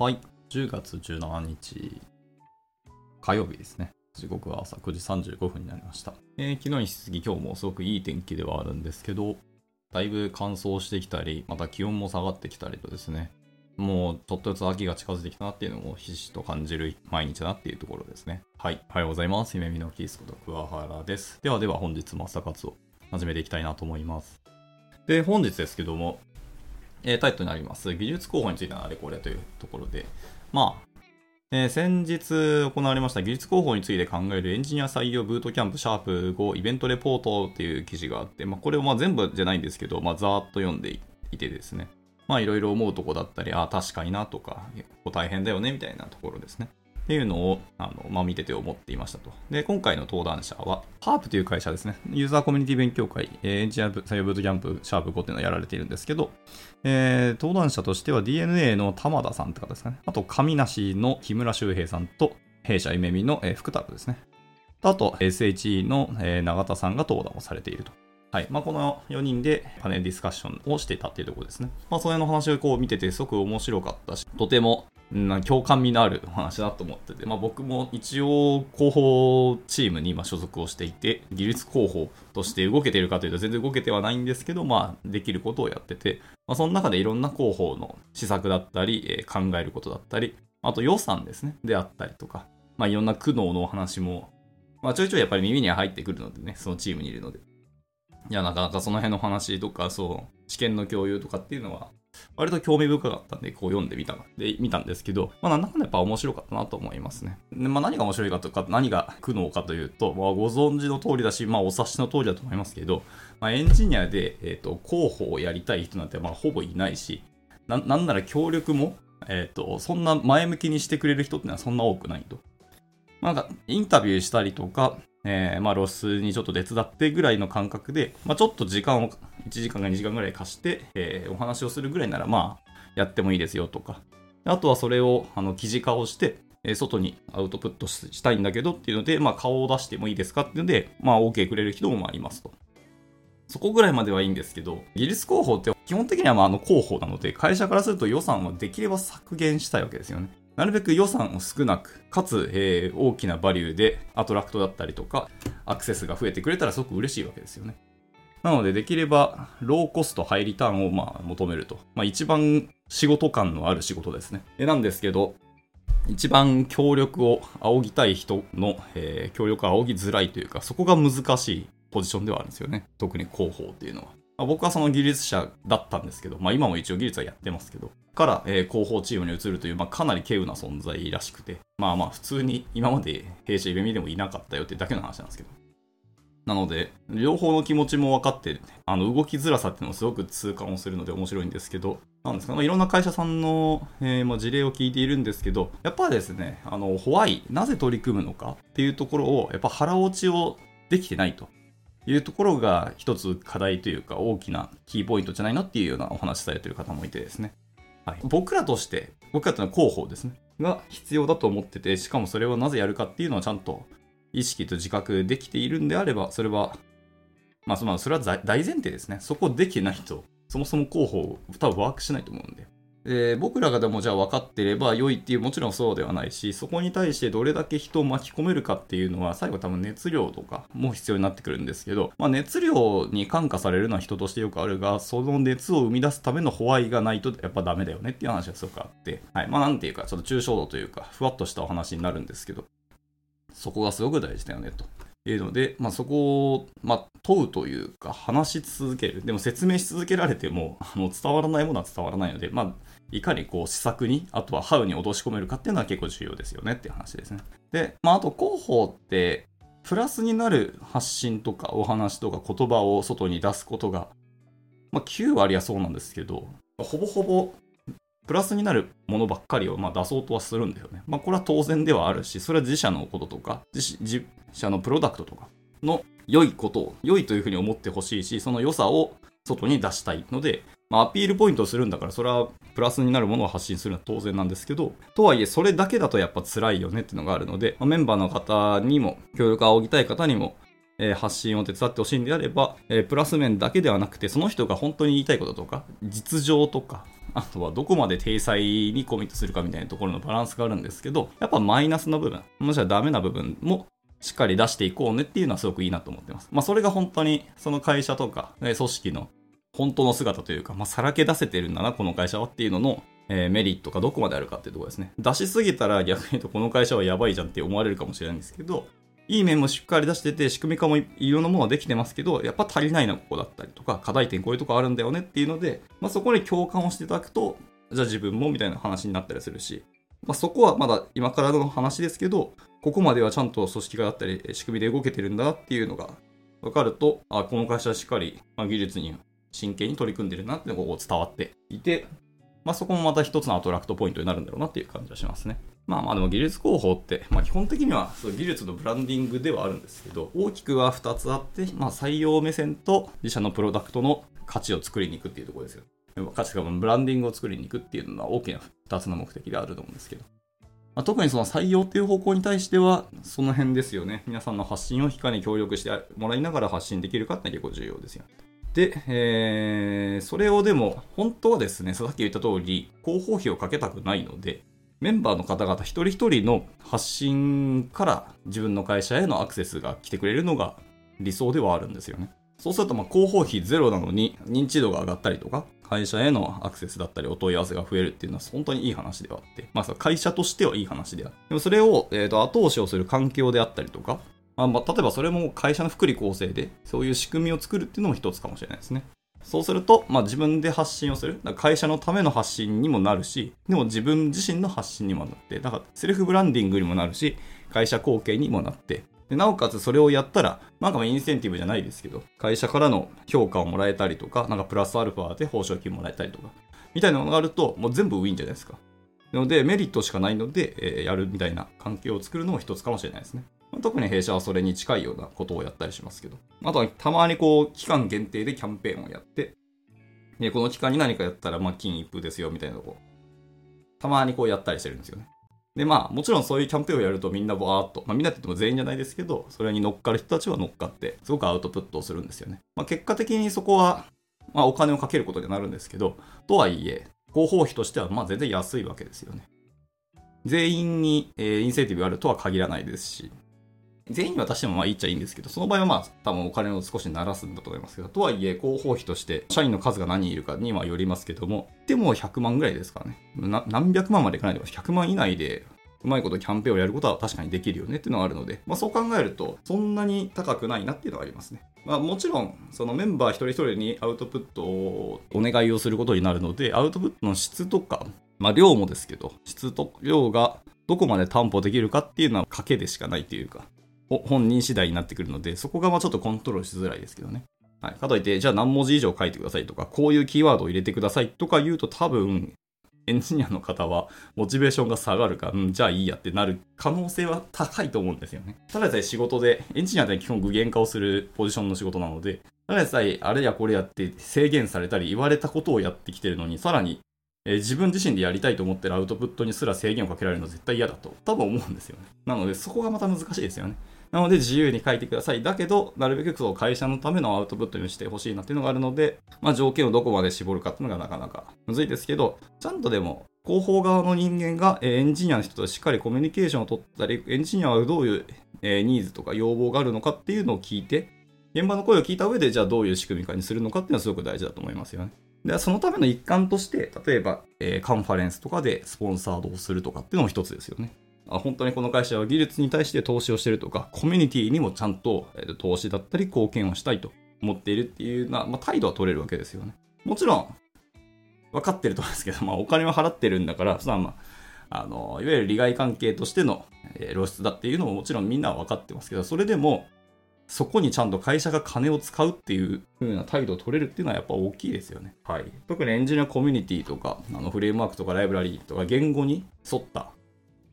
はい。10月17日、火曜日ですね。時刻は朝9時35分になりました。えー、昨日に引き続き今日もすごくいい天気ではあるんですけど、だいぶ乾燥してきたり、また気温も下がってきたりとですね、もうちょっとずつ秋が近づいてきたなっていうのをひしひしと感じる毎日だなっていうところですね。はい。おはようございます。夢見のキースこと桑原です。ではでは本日も朝活を始めていきたいなと思います。で、本日ですけども、えー、タイトルになります、技術広報についてのあれこれというところで、まあ、えー、先日行われました技術広報について考えるエンジニア採用ブートキャンプシャープ5イベントレポートっていう記事があって、まあ、これをま全部じゃないんですけど、まあ、ざーっと読んでいてですね、まあいろいろ思うとこだったり、ああ、確かになとか、結構大変だよねみたいなところですね。っていうのを、あの、まあ、見てて思っていましたと。で、今回の登壇者は、ハープという会社ですね。ユーザーコミュニティ勉強会、エンジニア採用ブートキャンプ、シャープ5っていうのをやられているんですけど、えー、登壇者としては DNA の玉田さんって方ですかね。あと、上梨の木村修平さんと、弊社夢見の、えー、福太郎ですね。あと、SHE の、えー、永田さんが登壇をされていると。はい。まあ、この4人でパネルディスカッションをしてたっていうところですね。まあ、それの話をこう見ててすごく面白かったし、とてもな共感味のあるお話だと思ってて、まあ、僕も一応広報チームに今所属をしていて、技術広報として動けているかというと全然動けてはないんですけど、まあ、できることをやってて、まあ、その中でいろんな広報の施策だったり、えー、考えることだったり、あと予算ですね、であったりとか、まあ、いろんな苦悩のお話も、まあ、ちょいちょいやっぱり耳には入ってくるのでね、そのチームにいるので。いや、なかなかその辺の話とか、そう、知見の共有とかっていうのは、割と興味深かったんで、こう読んでみたで見たんですけど、まあ、なんだかんだやっぱ面白かったなと思いますね。でまあ、何が面白いかとか、何が苦悩かというと、まあ、ご存知の通りだし、まあ、お察しの通りだと思いますけど、まあ、エンジニアで、えーと、広報をやりたい人なんて、まあ、ほぼいないし、ななんなら協力も、えーと、そんな前向きにしてくれる人ってのはそんな多くないと。なんか、インタビューしたりとか、えー、まあ、ロスにちょっと手伝ってぐらいの感覚で、まあ、ちょっと時間を、1時間か2時間ぐらい貸して、えー、お話をするぐらいなら、まあ、やってもいいですよとか。あとはそれを、あの、記事化をして、えー、外にアウトプットしたいんだけどっていうので、まあ、顔を出してもいいですかっていうので、まあ、OK くれる人もいますと。そこぐらいまではいいんですけど、技術広報って基本的にはまああの広報なので、会社からすると予算はできれば削減したいわけですよね。なるべく予算を少なく、かつ、えー、大きなバリューでアトラクトだったりとか、アクセスが増えてくれたらすごく嬉しいわけですよね。なので、できれば、ローコスト、ハイリターンをまあ求めると。まあ、一番仕事感のある仕事ですね。なんですけど、一番協力を仰ぎたい人の、えー、協力を仰ぎづらいというか、そこが難しいポジションではあるんですよね。特に広報っていうのは。まあ、僕はその技術者だったんですけど、まあ今も一応技術はやってますけど、から、えー、広報チームに移るという、まあかなり稀有な存在らしくて、まあまあ普通に今まで弊社イベミでもいなかったよってだけの話なんですけど。なので、両方の気持ちも分かって、あの動きづらさっていうのをすごく痛感をするので面白いんですけど、なんですか、ま、いろんな会社さんの、えー、まあ、事例を聞いているんですけど、やっぱですね、あの、ホワイ、なぜ取り組むのかっていうところを、やっぱ腹落ちをできてないと。いうところが一つ課題というか大きなキーポイントじゃないのっていうようなお話されてる方もいてですね。はい、僕らとして、僕らというのは広報ですね。が必要だと思ってて、しかもそれをなぜやるかっていうのはちゃんと意識と自覚できているんであれば、それは、まあ、それは大前提ですね。そこできてないと、そもそも広報、多分ワークしないと思うんで。えー、僕らがでもじゃあ分かってれば良いっていうもちろんそうではないしそこに対してどれだけ人を巻き込めるかっていうのは最後多分熱量とかも必要になってくるんですけど、まあ、熱量に感化されるのは人としてよくあるがその熱を生み出すためのホワイがないとやっぱダメだよねっていう話がすごくあってはい。まあなんていうかちょっと抽象度というかふわっとしたお話になるんですけどそこがすごく大事だよねと。いうので、まあ、そこを、まあ、問うというか話し続ける。でも説明し続けられてもあの伝わらないものは伝わらないので、まあいかにこう施策に、あとはハウに落とし込めるかっていうのは結構重要ですよねっていう話ですね。で、まあ、あと広報って、プラスになる発信とかお話とか言葉を外に出すことが、まあ、9割はそうなんですけど、ほぼほぼプラスになるものばっかりをま出そうとはするんだよね。まあ、これは当然ではあるし、それは自社のこととか、自社のプロダクトとかの良いことを、良いというふうに思ってほしいし、その良さを外に出したいので、まあ、アピールポイントをするんだから、それはプラスになるものを発信するのは当然なんですけど、とはいえ、それだけだとやっぱ辛いよねっていうのがあるので、まあ、メンバーの方にも、協力を仰ぎたい方にも、えー、発信を手伝ってほしいんであれば、えー、プラス面だけではなくて、その人が本当に言いたいこととか、実情とか、あとはどこまで体裁にコミットするかみたいなところのバランスがあるんですけど、やっぱマイナスの部分、もしくはダメな部分もしっかり出していこうねっていうのはすごくいいなと思ってます。まあそれが本当にその会社とか、組織の本当の姿というか、まあさらけ出せてるんだな、この会社はっていうのの、えー、メリットがどこまであるかっていうところですね。出しすぎたら逆に言うとこの会社はやばいじゃんって思われるかもしれないんですけど、いい面もしっかり出してて、仕組み化もいろんなものはできてますけど、やっぱ足りないな、ここだったりとか、課題点こういうとこあるんだよねっていうので、まあ、そこに共感をしていただくと、じゃあ自分もみたいな話になったりするし、まあ、そこはまだ今からの話ですけど、ここまではちゃんと組織があったり、仕組みで動けてるんだっていうのが分かると、あ、この会社はしっかり、ま技術に真剣に取り組んでるなっていうのが伝わっていて、まあ、そこもまた一つのアトラクトポイントになるんだろうなっていう感じはしますね。まあまあでも技術広報って、まあ、基本的にはそう技術のブランディングではあるんですけど、大きくは2つあって、まあ、採用目線と自社のプロダクトの価値を作りに行くっていうところですよ。価値がブランディングを作りに行くっていうのは大きな2つの目的であると思うんですけど。まあ、特にその採用っていう方向に対しては、その辺ですよね。皆さんの発信をいかに協力してもらいながら発信できるかって結構重要ですよ。ねで、えー、それをでも、本当はですね、さっき言った通り、広報費をかけたくないので、メンバーの方々一人一人の発信から自分の会社へのアクセスが来てくれるのが理想ではあるんですよね。そうすると、ま広報費ゼロなのに認知度が上がったりとか、会社へのアクセスだったりお問い合わせが増えるっていうのは本当にいい話ではあって、まあ会社としてはいい話であって、でもそれを、えー、と後押しをする環境であったりとか、まあ、まあ、例えばそれも会社の福利厚生でそういう仕組みを作るっていうのも一つかもしれないですね。そうすると、まあ、自分で発信をする。会社のための発信にもなるし、でも自分自身の発信にもなって、だからセルフブランディングにもなるし、会社貢献にもなって、でなおかつそれをやったら、なんかインセンティブじゃないですけど、会社からの評価をもらえたりとか、なんかプラスアルファで報奨金もらえたりとか、みたいなのがあると、もう全部ウィンじゃないですか。なので、メリットしかないので、えー、やるみたいな環境を作るのも一つかもしれないですね。特に弊社はそれに近いようなことをやったりしますけど。あとはたまにこう、期間限定でキャンペーンをやって、で、この期間に何かやったら、まあ、金一封ですよ、みたいなとこ。たまにこうやったりしてるんですよね。で、まあ、もちろんそういうキャンペーンをやるとみんなバーっと、まあみんなって言っても全員じゃないですけど、それに乗っかる人たちは乗っかって、すごくアウトプットをするんですよね。まあ結果的にそこは、まあお金をかけることになるんですけど、とはいえ、広報費としてはまあ全然安いわけですよね。全員に、えー、インセンティブがあるとは限らないですし、全員に渡してもまあいいっちゃいいんですけど、その場合はまあ多分お金を少し鳴らすんだと思いますけど、とはいえ広報費として社員の数が何人いるかにはよりますけども、でも100万ぐらいですからね。何百万までいかないでも100万以内でうまいことキャンペーンをやることは確かにできるよねっていうのがあるので、まあ、そう考えると、そんなに高くないなっていうのはありますね。まあ、もちろん、そのメンバー一人一人にアウトプットをお願いをすることになるので、アウトプットの質とか、まあ、量もですけど、質と量がどこまで担保できるかっていうのは賭けでしかないというか、本人次第になってくるので、そこがまあちょっとコントロールしづらいですけどね。はい。かといって、じゃあ何文字以上書いてくださいとか、こういうキーワードを入れてくださいとか言うと多分、エンジニアの方はモチベーションが下がるか、うん、じゃあいいやってなる可能性は高いと思うんですよね。ただでさえ仕事で、エンジニアって基本具現化をするポジションの仕事なので、ただでさえあれやこれやって制限されたり言われたことをやってきてるのに、さらに、えー、自分自身でやりたいと思ってるアウトプットにすら制限をかけられるのは絶対嫌だと多分思うんですよね。なのでそこがまた難しいですよね。なので自由に書いてください。だけど、なるべくその会社のためのアウトプットにしてほしいなっていうのがあるので、まあ条件をどこまで絞るかっていうのがなかなかむずいですけど、ちゃんとでも広報側の人間がエンジニアの人としっかりコミュニケーションを取ったり、エンジニアはどういうニーズとか要望があるのかっていうのを聞いて、現場の声を聞いた上で、じゃあどういう仕組みかにするのかっていうのはすごく大事だと思いますよね。で、そのための一環として、例えば、えー、カンファレンスとかでスポンサードをするとかっていうのも一つですよね。あ本当にこの会社は技術に対して投資をしてるとか、コミュニティにもちゃんと、えー、投資だったり貢献をしたいと思っているっていうな、まあ、態度は取れるわけですよね。もちろん、分かってると思うんですけど、まあ、お金は払ってるんだから、そまあ、あの、いわゆる利害関係としての、え、露出だっていうのももちろんみんなは分かってますけど、それでも、そこにちゃんと会社が金を使うっていう風な態度を取れるっていうのはやっぱ大きいですよね。はい。特にエンジニアコミュニティとか、あのフレームワークとかライブラリーとか言語に沿った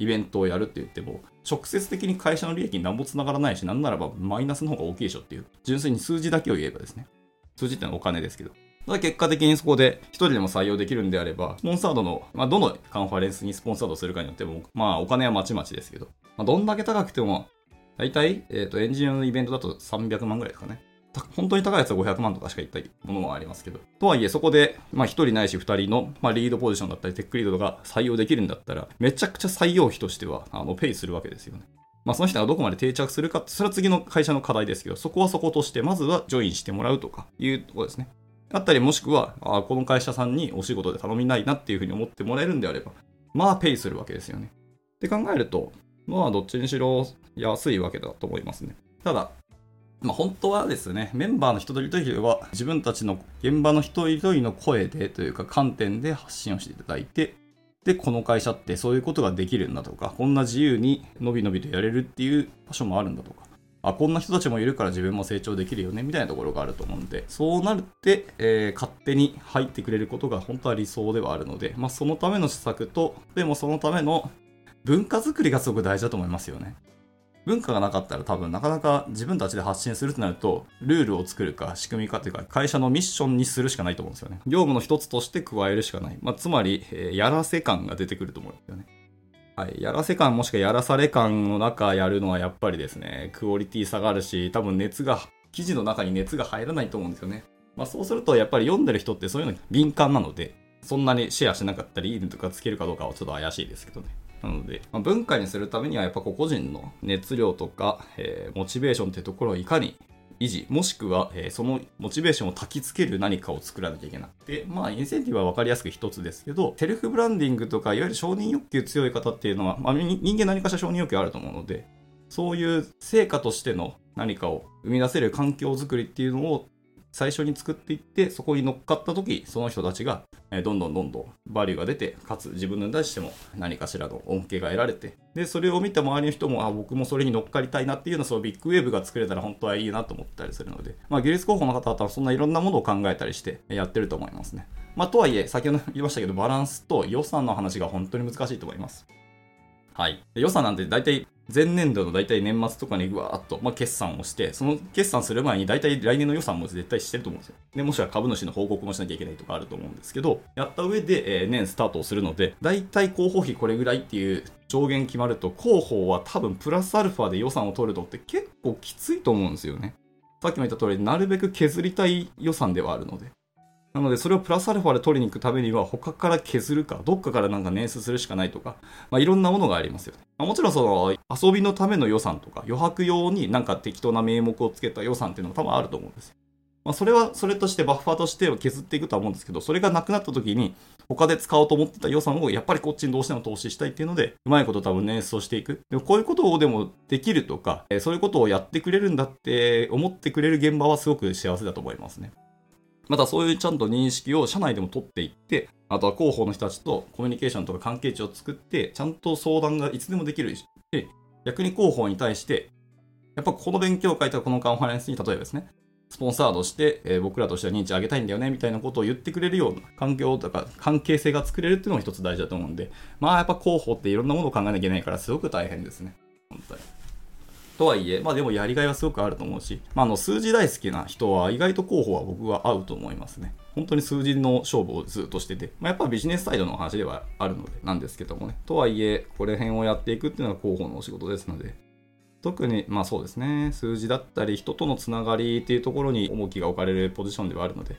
イベントをやるって言っても、直接的に会社の利益に何もつながらないし、なんならばマイナスの方が大きいでしょっていう、純粋に数字だけを言えばですね。数字ってのはお金ですけど。ただ結果的にそこで一人でも採用できるんであれば、スポンサードの、まあ、どのカンファレンスにスポンサードするかによっても、まあお金はまちまちですけど、まあ、どんだけ高くても、大体、えっ、ー、と、エンジニアのイベントだと300万ぐらいですかね。本当に高いやつは500万とかしかいったものもありますけど。とはいえ、そこで、まあ、1人ないし2人の、まあ、リードポジションだったり、テックリードが採用できるんだったら、めちゃくちゃ採用費としては、あの、ペイするわけですよね。まあ、その人がどこまで定着するか、それは次の会社の課題ですけど、そこはそことして、まずはジョインしてもらうとかいうところですね。あったり、もしくは、あこの会社さんにお仕事で頼みないなっていうふうに思ってもらえるんであれば、まあ、ペイするわけですよね。って考えると、まあ、どっちにしろ安いわけだと思いますね。ただ、まあ、本当はですね、メンバーの一人一人は自分たちの現場の人一人の声でというか観点で発信をしていただいて、で、この会社ってそういうことができるんだとか、こんな自由にのびのびとやれるっていう場所もあるんだとか、あ、こんな人たちもいるから自分も成長できるよねみたいなところがあると思うんで、そうなるって、えー、勝手に入ってくれることが本当は理想ではあるので、まあ、そのための施策と、でもそのための文化づくりがすごく大事だと思いますよね。文化がなかったら多分なかなか自分たちで発信するとなると、ルールを作るか仕組みかというか、会社のミッションにするしかないと思うんですよね。業務の一つとして加えるしかない。まあ、つまり、えー、やらせ感が出てくると思うんですよね。はい、やらせ感もしくはやらされ感の中やるのはやっぱりですね、クオリティ下がるし、多分熱が、記事の中に熱が入らないと思うんですよね。まあそうするとやっぱり読んでる人ってそういうのに敏感なので、そんなにシェアしなかったり、いいねとかつけるかどうかはちょっと怪しいですけどね。なので、まあ、文化にするためにはやっぱ個々人の熱量とか、えー、モチベーションってところをいかに維持、もしくは、えー、そのモチベーションを焚きつける何かを作らなきゃいけなくて、まあ、インセンティブは分かりやすく一つですけど、セルフブランディングとか、いわゆる承認欲求強い方っていうのは、まあ、人間何かしら承認欲求あると思うので、そういう成果としての何かを生み出せる環境づくりっていうのを最初に作っていって、そこに乗っかった時、その人たちが、えどんどんどんどんバリューが出て、かつ自分に対しても何かしらの恩恵が得られて、で、それを見た周りの人も、あ、僕もそれに乗っかりたいなっていうような、そうビッグウェーブが作れたら本当はいいなと思ったりするので、まあ、技術候補の方々はそんないろんなものを考えたりしてやってると思いますね。まあ、とはいえ、先ほど言いましたけど、バランスと予算の話が本当に難しいと思います。はい。予算なんて大体前年度の大体年末とかにぐわーっと、まあ、決算をして、その決算する前に大体来年の予算も絶対してると思うんですよ。で、もしくは株主の報告もしなきゃいけないとかあると思うんですけど、やった上で、えー、年スタートをするので、大体広報費これぐらいっていう上限決まると、広報は多分プラスアルファで予算を取るのって結構きついと思うんですよね。さっきも言った通り、なるべく削りたい予算ではあるので。なので、それをプラスアルファで取りに行くためには、他から削るか、どっかからなんか捻出するしかないとか、まあ、いろんなものがありますよね。まあ、もちろん、その、遊びのための予算とか、余白用になんか適当な名目をつけた予算っていうのも多分あると思うんですよ。まあ、それは、それとしてバッファーとしては削っていくとは思うんですけど、それがなくなった時に、他で使おうと思ってた予算をやっぱりこっちにどうしても投資したいっていうので、うまいこと多分捻出をしていく。でもこういうことをでもできるとか、そういうことをやってくれるんだって思ってくれる現場はすごく幸せだと思いますね。またそういうちゃんと認識を社内でも取っていって、あとは広報の人たちとコミュニケーションとか関係値を作って、ちゃんと相談がいつでもできるし、で、逆に広報に対して、やっぱこの勉強会とかこのカンファレンスに例えばですね、スポンサードして、えー、僕らとしては認知上げたいんだよね、みたいなことを言ってくれるような環境とか関係性が作れるっていうのも一つ大事だと思うんで、まあやっぱ広報っていろんなものを考えなきゃいけないからすごく大変ですね。本当に。とはいえ、まあでもやりがいはすごくあると思うし、まあ、あの数字大好きな人は意外と候補は僕は合うと思いますね。本当に数字の勝負をずっとしてて、まあ、やっぱビジネスサイドの話ではあるのでなんですけどもね。とはいえ、これ辺をやっていくっていうのが広報のお仕事ですので、特に、まあそうですね、数字だったり人とのつながりっていうところに重きが置かれるポジションではあるので、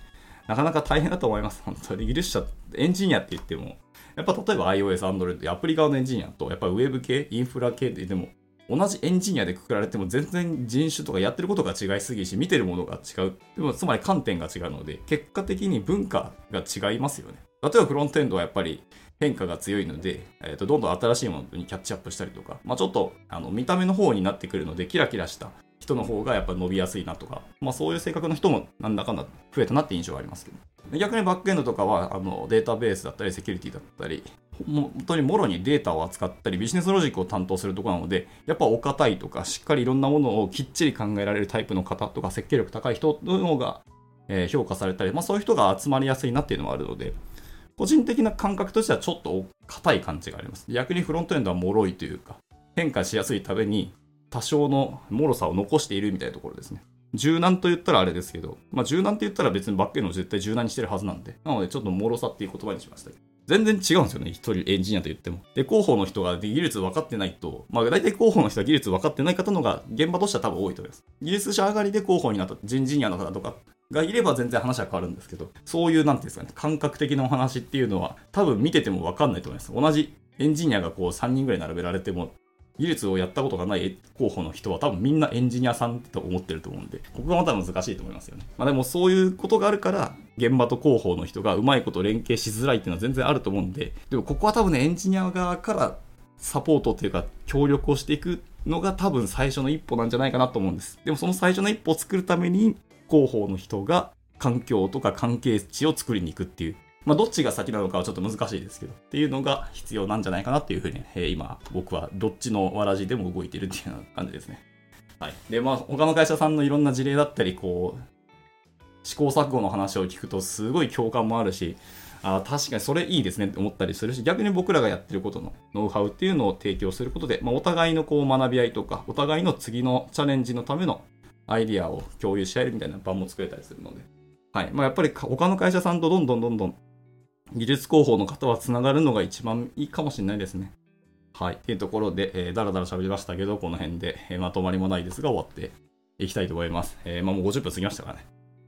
なかなか大変だと思います。本当に。技術者、エンジニアって言っても、やっぱ例えば iOS、Android、アプリ側のエンジニアと、やっぱウェブ系、インフラ系って言っても、同じエンジニアでくくられても全然人種とかやってることが違いすぎし、見てるものが違う。でもつまり観点が違うので、結果的に文化が違いますよね。例えばフロントエンドはやっぱり変化が強いので、えー、とどんどん新しいものにキャッチアップしたりとか、まあ、ちょっとあの見た目の方になってくるので、キラキラした人の方がやっぱ伸びやすいなとか、まあ、そういう性格の人もなんだかんだ増えたなって印象がありますけど。逆にバックエンドとかはあのデータベースだったりセキュリティだったり、本当にもろにデータを扱ったりビジネスロジックを担当するところなので、やっぱお堅いとかしっかりいろんなものをきっちり考えられるタイプの方とか設計力高い人の方が、評価されたり、まあ、そういう人が集まりやすいなっていうのもあるので、個人的な感覚としてはちょっと硬い感じがあります。逆にフロントエンドは脆いというか、変化しやすいために多少の脆さを残しているみたいなところですね。柔軟と言ったらあれですけど、まあ、柔軟って言ったら別にバックエンドを絶対柔軟にしてるはずなんで、なのでちょっと脆さっていう言葉にしました。全然違うんですよね。一人エンジニアと言っても。で、広報の人が技術分かってないと、まあ大体広報の人は技術分かってない方のが現場としては多分多いと思います。技術者上がりで広報になった人ジニアの方とかがいれば全然話は変わるんですけど、そういう、なんていうんですかね、感覚的なお話っていうのは多分見てても分かんないと思います。同じエンジニアがこう3人ぐらい並べられても、技術をやったことがない候補の人は多分みんなエンジニアさんと思ってると思うんで、ここがまた難しいと思いますよね。まあでもそういうことがあるから、現場と広報の人がうまいこと連携しづらいっていうのは全然あると思うんで、でもここは多分ね、エンジニア側からサポートっていうか協力をしていくのが多分最初の一歩なんじゃないかなと思うんです。でもその最初の一歩を作るために広報の人が環境とか関係値を作りに行くっていうまあ、どっちが先なのかはちょっと難しいですけど、っていうのが必要なんじゃないかなっていうふうに、え、今、僕はどっちのわらじでも動いてるっていうような感じですね。はい。で、まあ、他の会社さんのいろんな事例だったり、こう、試行錯誤の話を聞くと、すごい共感もあるし、あ確かにそれいいですねって思ったりするし、逆に僕らがやってることのノウハウっていうのを提供することで、まあ、お互いのこう学び合いとか、お互いの次のチャレンジのためのアイディアを共有し合えるみたいな場も作れたりするので、はい。まあ、やっぱり他の会社さんとどんどんどんどん技術広報の方はつながるのが一番いいかもしれないですね。はい。というところで、えー、だらだら喋りましたけど、この辺で、えー、まとまりもないですが終わっていきたいと思います。えー、まあもう50分過ぎましたからね。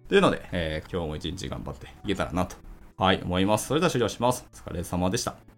というので、えー、今日も一日頑張っていけたらなと、はい、思います。それでは終了します。お疲れ様でした。